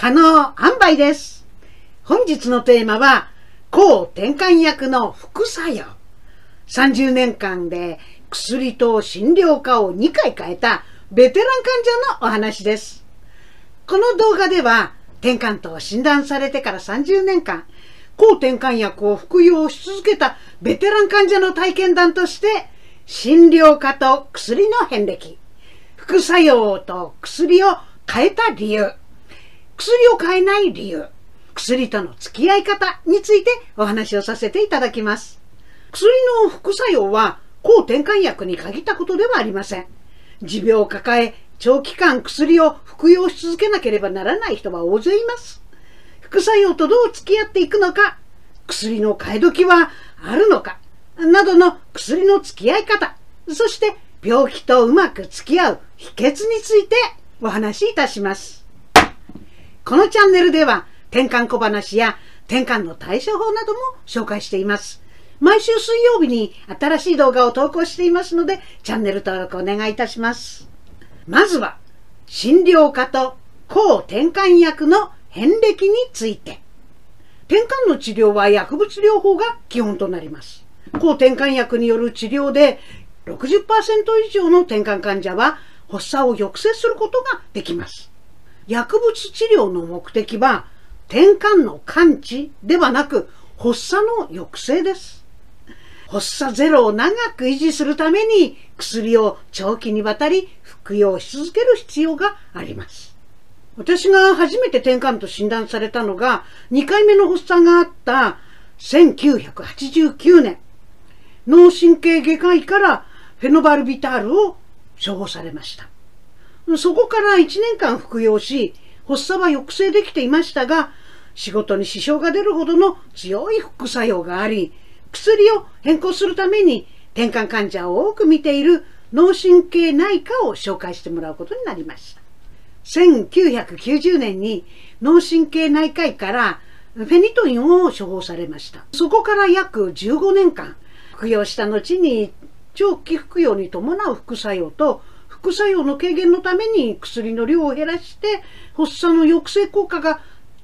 可能販売です。本日のテーマは、抗転換薬の副作用。30年間で薬と診療科を2回変えたベテラン患者のお話です。この動画では、転換と診断されてから30年間、抗転換薬を服用し続けたベテラン患者の体験談として、診療科と薬の遍歴、副作用と薬を変えた理由、薬を変えない理由、薬との付き合い方についてお話をさせていただきます。薬の副作用は抗転換薬に限ったことではありません。持病を抱え、長期間薬を服用し続けなければならない人は大勢います。副作用とどう付き合っていくのか、薬の替え時はあるのか、などの薬の付き合い方、そして病気とうまく付き合う秘訣についてお話しいたします。このチャンネルでは転換小話や転換の対処法なども紹介しています。毎週水曜日に新しい動画を投稿していますので、チャンネル登録お願いいたします。まずは、診療科と抗転換薬の遍歴について。転換の治療は薬物療法が基本となります。抗転換薬による治療で60%以上の転換患者は発作を抑制することができます。薬物治療の目的は転換の完治ではなく発作の抑制です。発作ゼロを長く維持するために薬を長期にわたり服用し続ける必要があります。私が初めて転換と診断されたのが2回目の発作があった1989年脳神経外科医からフェノバルビタールを処方されました。そこから1年間服用し発作は抑制できていましたが仕事に支障が出るほどの強い副作用があり薬を変更するために転換患者を多く見ている脳神経内科を紹介してもらうことになりました。1990年に脳神経内科医からフェニトインを処方されました。そこから約15年間服用した後に長期服用に伴う副作用と副作用の軽減のために薬の量を減らして発作の抑制効果が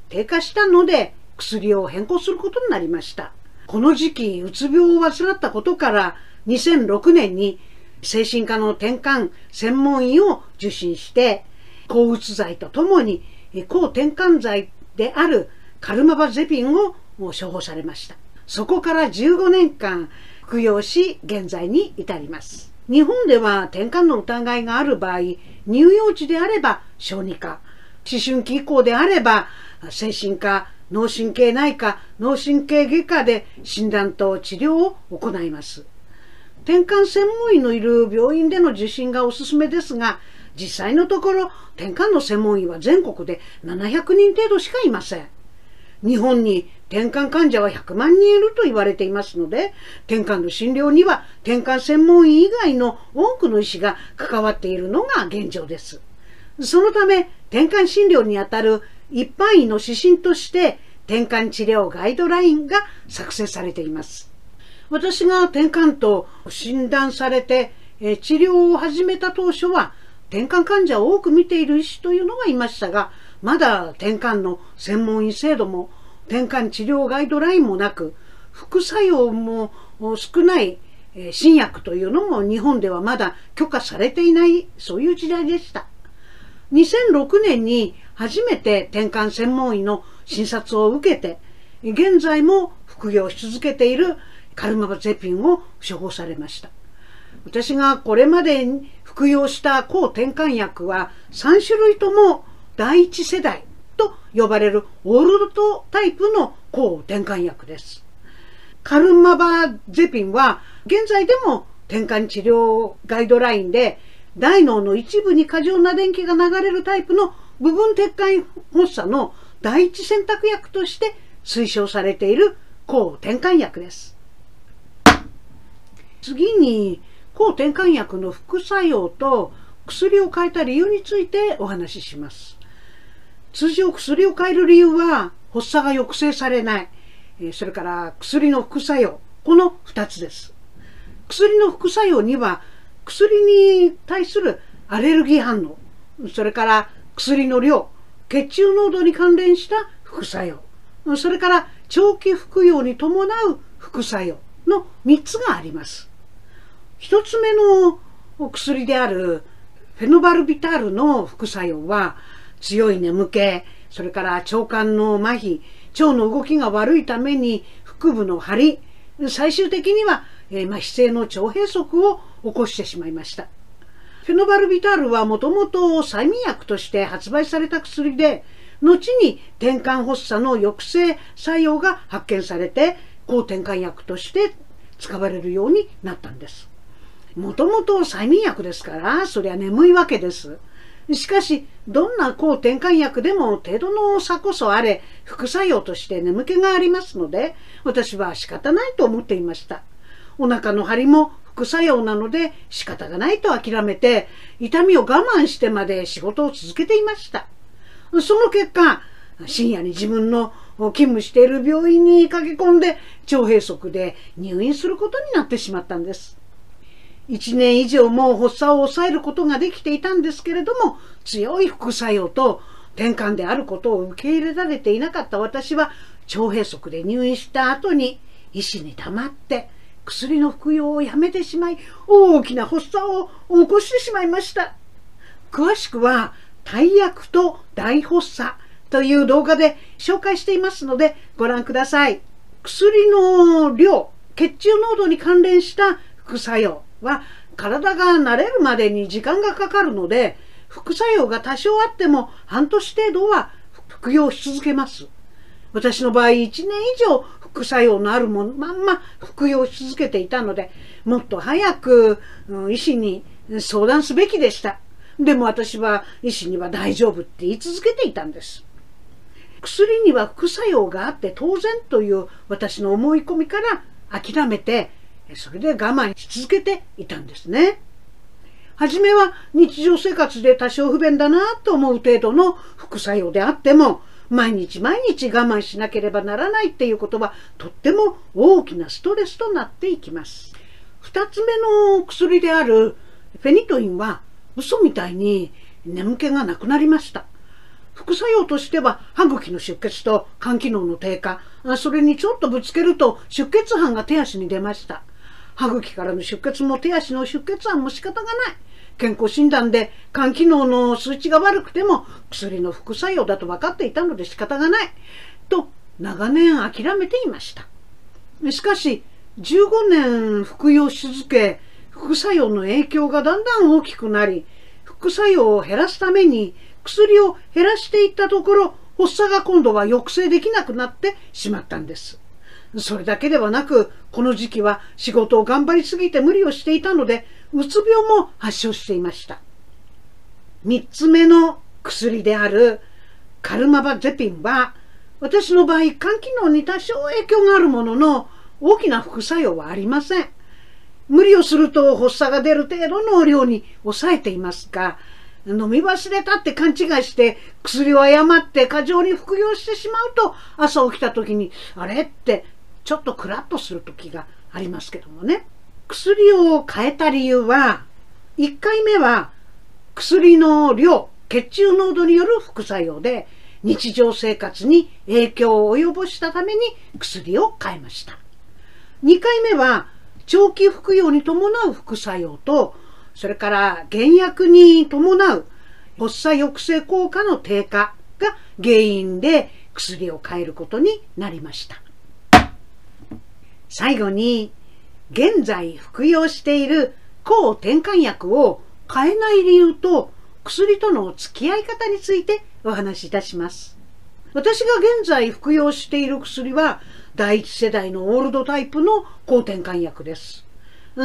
低下したので薬を変更することになりました。この時期、うつ病を患ったことから、2006年に精神科の転換専門医を受診して、抗うつ剤とともに抗転換剤であるカルマバゼピンを処方されました。そこから15年間服用し、現在に至ります。日本では転換の疑いがある場合、乳幼児であれば小児科、思春期以降であれば精神科、脳神経内科、脳神経外科で診断と治療を行います。転換専門医のいる病院での受診がおすすめですが、実際のところ転換の専門医は全国で700人程度しかいません。日本に転換患者は100万人いると言われていますので、転換の診療には転換専門医以外の多くの医師が関わっているのが現状です。そのため、転換診療にあたる一般医の指針として転換治療ガイドラインが作成されています。私が転換と診断されて治療を始めた当初は転換患者を多く見ている医師というのがいましたが、まだ転換の専門医制度も転換治療ガイドラインもなく、副作用も少ない新薬というのも日本ではまだ許可されていないそういう時代でした。2006年に初めて転換専門医の診察を受けて、現在も服用し続けているカルマバゼピンを処方されました。私がこれまで服用した抗転換薬は3種類とも第一世代呼ばれるオルドタイプの抗転換薬です。カルマバゼピンは現在でも転換治療ガイドラインで大脳の一部に過剰な電気が流れるタイプの部分撤回発作の第一選択薬として推奨されている抗転換薬です。次に抗転換薬の副作用と薬を変えた理由についてお話しします。通常薬を変える理由は発作が抑制されない、それから薬の副作用、この2つです。薬の副作用には薬に対するアレルギー反応、それから薬の量、血中濃度に関連した副作用、それから長期服用に伴う副作用の3つがあります。1つ目の薬であるフェノバルビタールの副作用は強い眠気、それから腸管の麻痺、腸の動きが悪いために腹部の張り、最終的には、えー、麻痺性の腸閉塞を起こしてしまいました。フェノバルビタールはもともと催眠薬として発売された薬で、後に転換発作の抑制作用が発見されて、抗転換薬として使われるようになったんです。もともと催眠薬ですから、そりゃ眠いわけです。しかし、どんな抗転換薬でも程度の差こそあれ、副作用として眠気がありますので、私は仕方ないと思っていました。お腹の張りも副作用なので仕方がないと諦めて、痛みを我慢してまで仕事を続けていました。その結果、深夜に自分の勤務している病院に駆け込んで腸閉塞で入院することになってしまったんです。1年以上も発作を抑えることができていたんですけれども強い副作用と転換であることを受け入れられていなかった私は腸閉塞で入院した後に医師に黙って薬の服用をやめてしまい大きな発作を起こしてしまいました。詳しくは大役と大発作という動画で紹介していますのでご覧ください。薬の量血中濃度に関連した副作用。は体が慣れるまでに時間がかかるので副作用が多少あっても半年程度は服用し続けます。私の場合1年以上副作用のあるものまんま服用し続けていたのでもっと早く、うん、医師に相談すべきでした。でも私は医師には大丈夫って言い続けていたんです。薬には副作用があって当然という私の思い込みから諦めてそれで我慢し続けていたんですね。はじめは日常生活で多少不便だなと思う程度の副作用であっても、毎日毎日我慢しなければならないっていうことはとっても大きなストレスとなっていきます。二つ目の薬であるフェニトインは嘘みたいに眠気がなくなりました。副作用としては歯茎の出血と肝機能の低下、それにちょっとぶつけると出血斑が手足に出ました。歯茎からの出血も手足の出血案も仕方がない。健康診断で肝機能の数値が悪くても薬の副作用だと分かっていたので仕方がない。と長年諦めていました。しかし15年服用し続け副作用の影響がだんだん大きくなり副作用を減らすために薬を減らしていったところ発作が今度は抑制できなくなってしまったんです。それだけではなく、この時期は仕事を頑張りすぎて無理をしていたので、うつ病も発症していました。三つ目の薬であるカルマバゼピンは、私の場合、肝機能に多少影響があるものの、大きな副作用はありません。無理をすると発作が出る程度の量に抑えていますが、飲み忘れたって勘違いして薬を誤って過剰に服用してしまうと朝起きた時にあれ？ってちょっとクラッとする時がありますけどもね。薬を変えた理由は、1回目は薬の量、血中濃度による副作用で日常生活に影響を及ぼしたために薬を変えました。2回目は長期服用に伴う副作用と、それから原薬に伴う発作抑制効果の低下が原因で薬を変えることになりました。最後に、現在服用している抗転換薬を変えない理由と薬との付き合い方についてお話しいたします。私が現在服用している薬は第一世代のオールドタイプの抗転換薬です。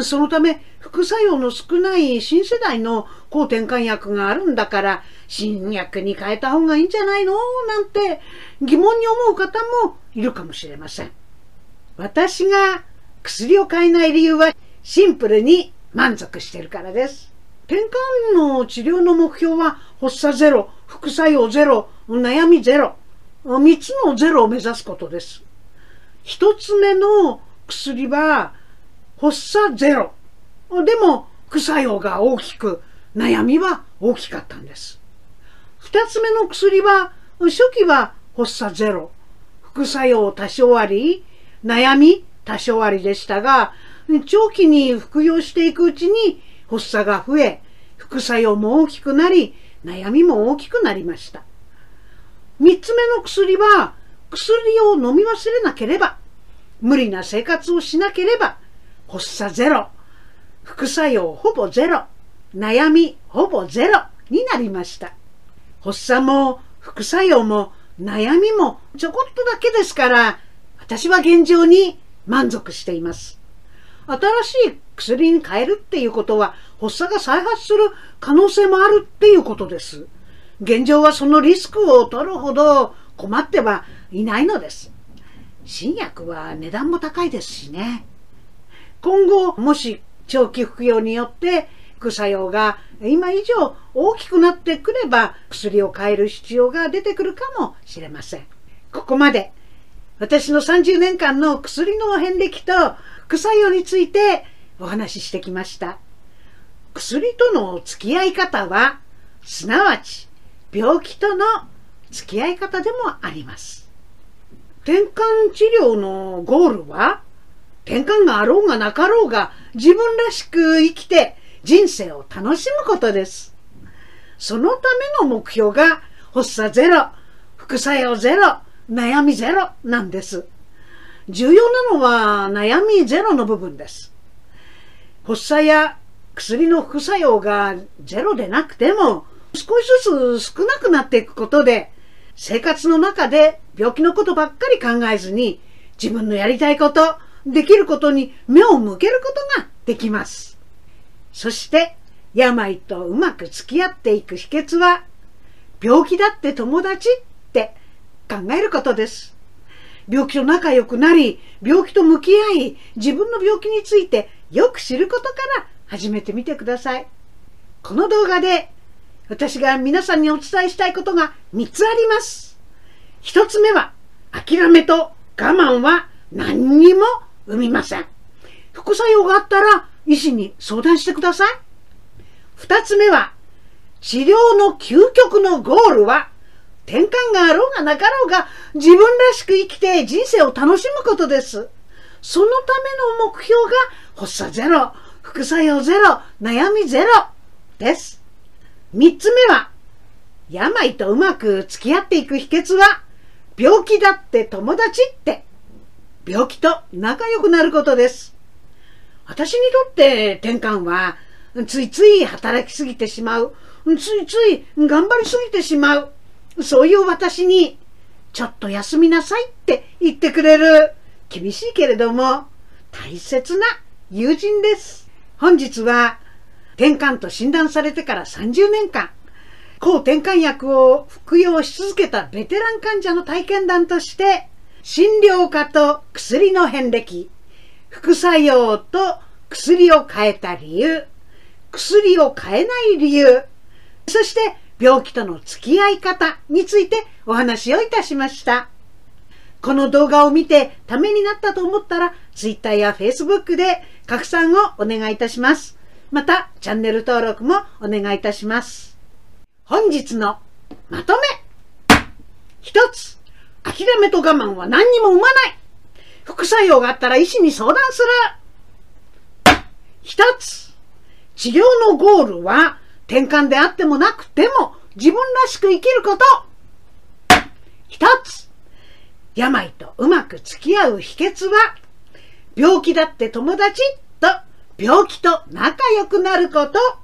そのため副作用の少ない新世代の抗転換薬があるんだから新薬に変えた方がいいんじゃないの？なんて疑問に思う方もいるかもしれません。私が薬を買えない理由はシンプルに満足してるからです。転換の治療の目標は発作ゼロ、副作用ゼロ、悩みゼロ、3つのゼロを目指すことです。1つ目の薬は発作ゼロ。でも副作用が大きく悩みは大きかったんです。二つ目の薬は、初期は発作ゼロ、副作用多少あり、悩み多少ありでしたが、長期に服用していくうちに発作が増え、副作用も大きくなり、悩みも大きくなりました。三つ目の薬は、薬を飲み忘れなければ、無理な生活をしなければ、発作ゼロ、副作用ほぼゼロ、悩みほぼゼロになりました。発作も副作用も悩みもちょこっとだけですから、私は現状に満足しています。新しい薬に変えるっていうことは発作が再発する可能性もあるっていうことです。現状はそのリスクを取るほど困ってはいないのです。新薬は値段も高いですしね。今後、もし長期服用によって副作用が今以上大きくなってくれば薬を変える必要が出てくるかもしれません。ここまで私の30年間の薬の遍歴と副作用についてお話ししてきました。薬との付き合い方は、すなわち病気との付き合い方でもあります。転換治療のゴールは、転換があろうがなかろうが自分らしく生きて人生を楽しむことです。そのための目標が発作ゼロ、副作用ゼロ、悩みゼロなんです。重要なのは悩みゼロの部分です。発作や薬の副作用がゼロでなくても少しずつ少なくなっていくことで生活の中で病気のことばっかり考えずに自分のやりたいこと、できることに目を向けることができます。そして病とうまく付き合っていく秘訣は病気だって友達って考えることです。病気と仲良くなり、病気と向き合い、自分の病気についてよく知ることから始めてみてください。この動画で私が皆さんにお伝えしたいことが3つあります。1つ目は、諦めと我慢は何にも生みません。副作用があったら医師に相談してください。2つ目は、治療の究極のゴールは転換があろうがなかろうが自分らしく生きて人生を楽しむことです。そのための目標が発作ゼロ、副作用ゼロ、悩みゼロです。三つ目は、病とうまく付き合っていく秘訣は、病気だって友達って、病気と仲良くなることです。私にとって転換は、ついつい働きすぎてしまう、ついつい頑張りすぎてしまう、そういう私に、ちょっと休みなさいって言ってくれる、厳しいけれども、大切な友人です。本日は、転換と診断されてから30年間、抗転換薬を服用し続けたベテラン患者の体験談として、診療科と薬の遍歴、副作用と薬を変えた理由、薬を変えない理由、そして病気との付き合い方についてお話をいたしました。この動画を見てためになったと思ったら Twitter や Facebook で拡散をお願いいたします。またチャンネル登録もお願いいたします。本日のまとめ一つ諦めと我慢は何にも生まない副作用があったら医師に相談する一つ治療のゴールは転換であってもなくても自分らしく生きること。一つ病とうまく付き合う秘訣は病気だって友達と病気と仲良くなること。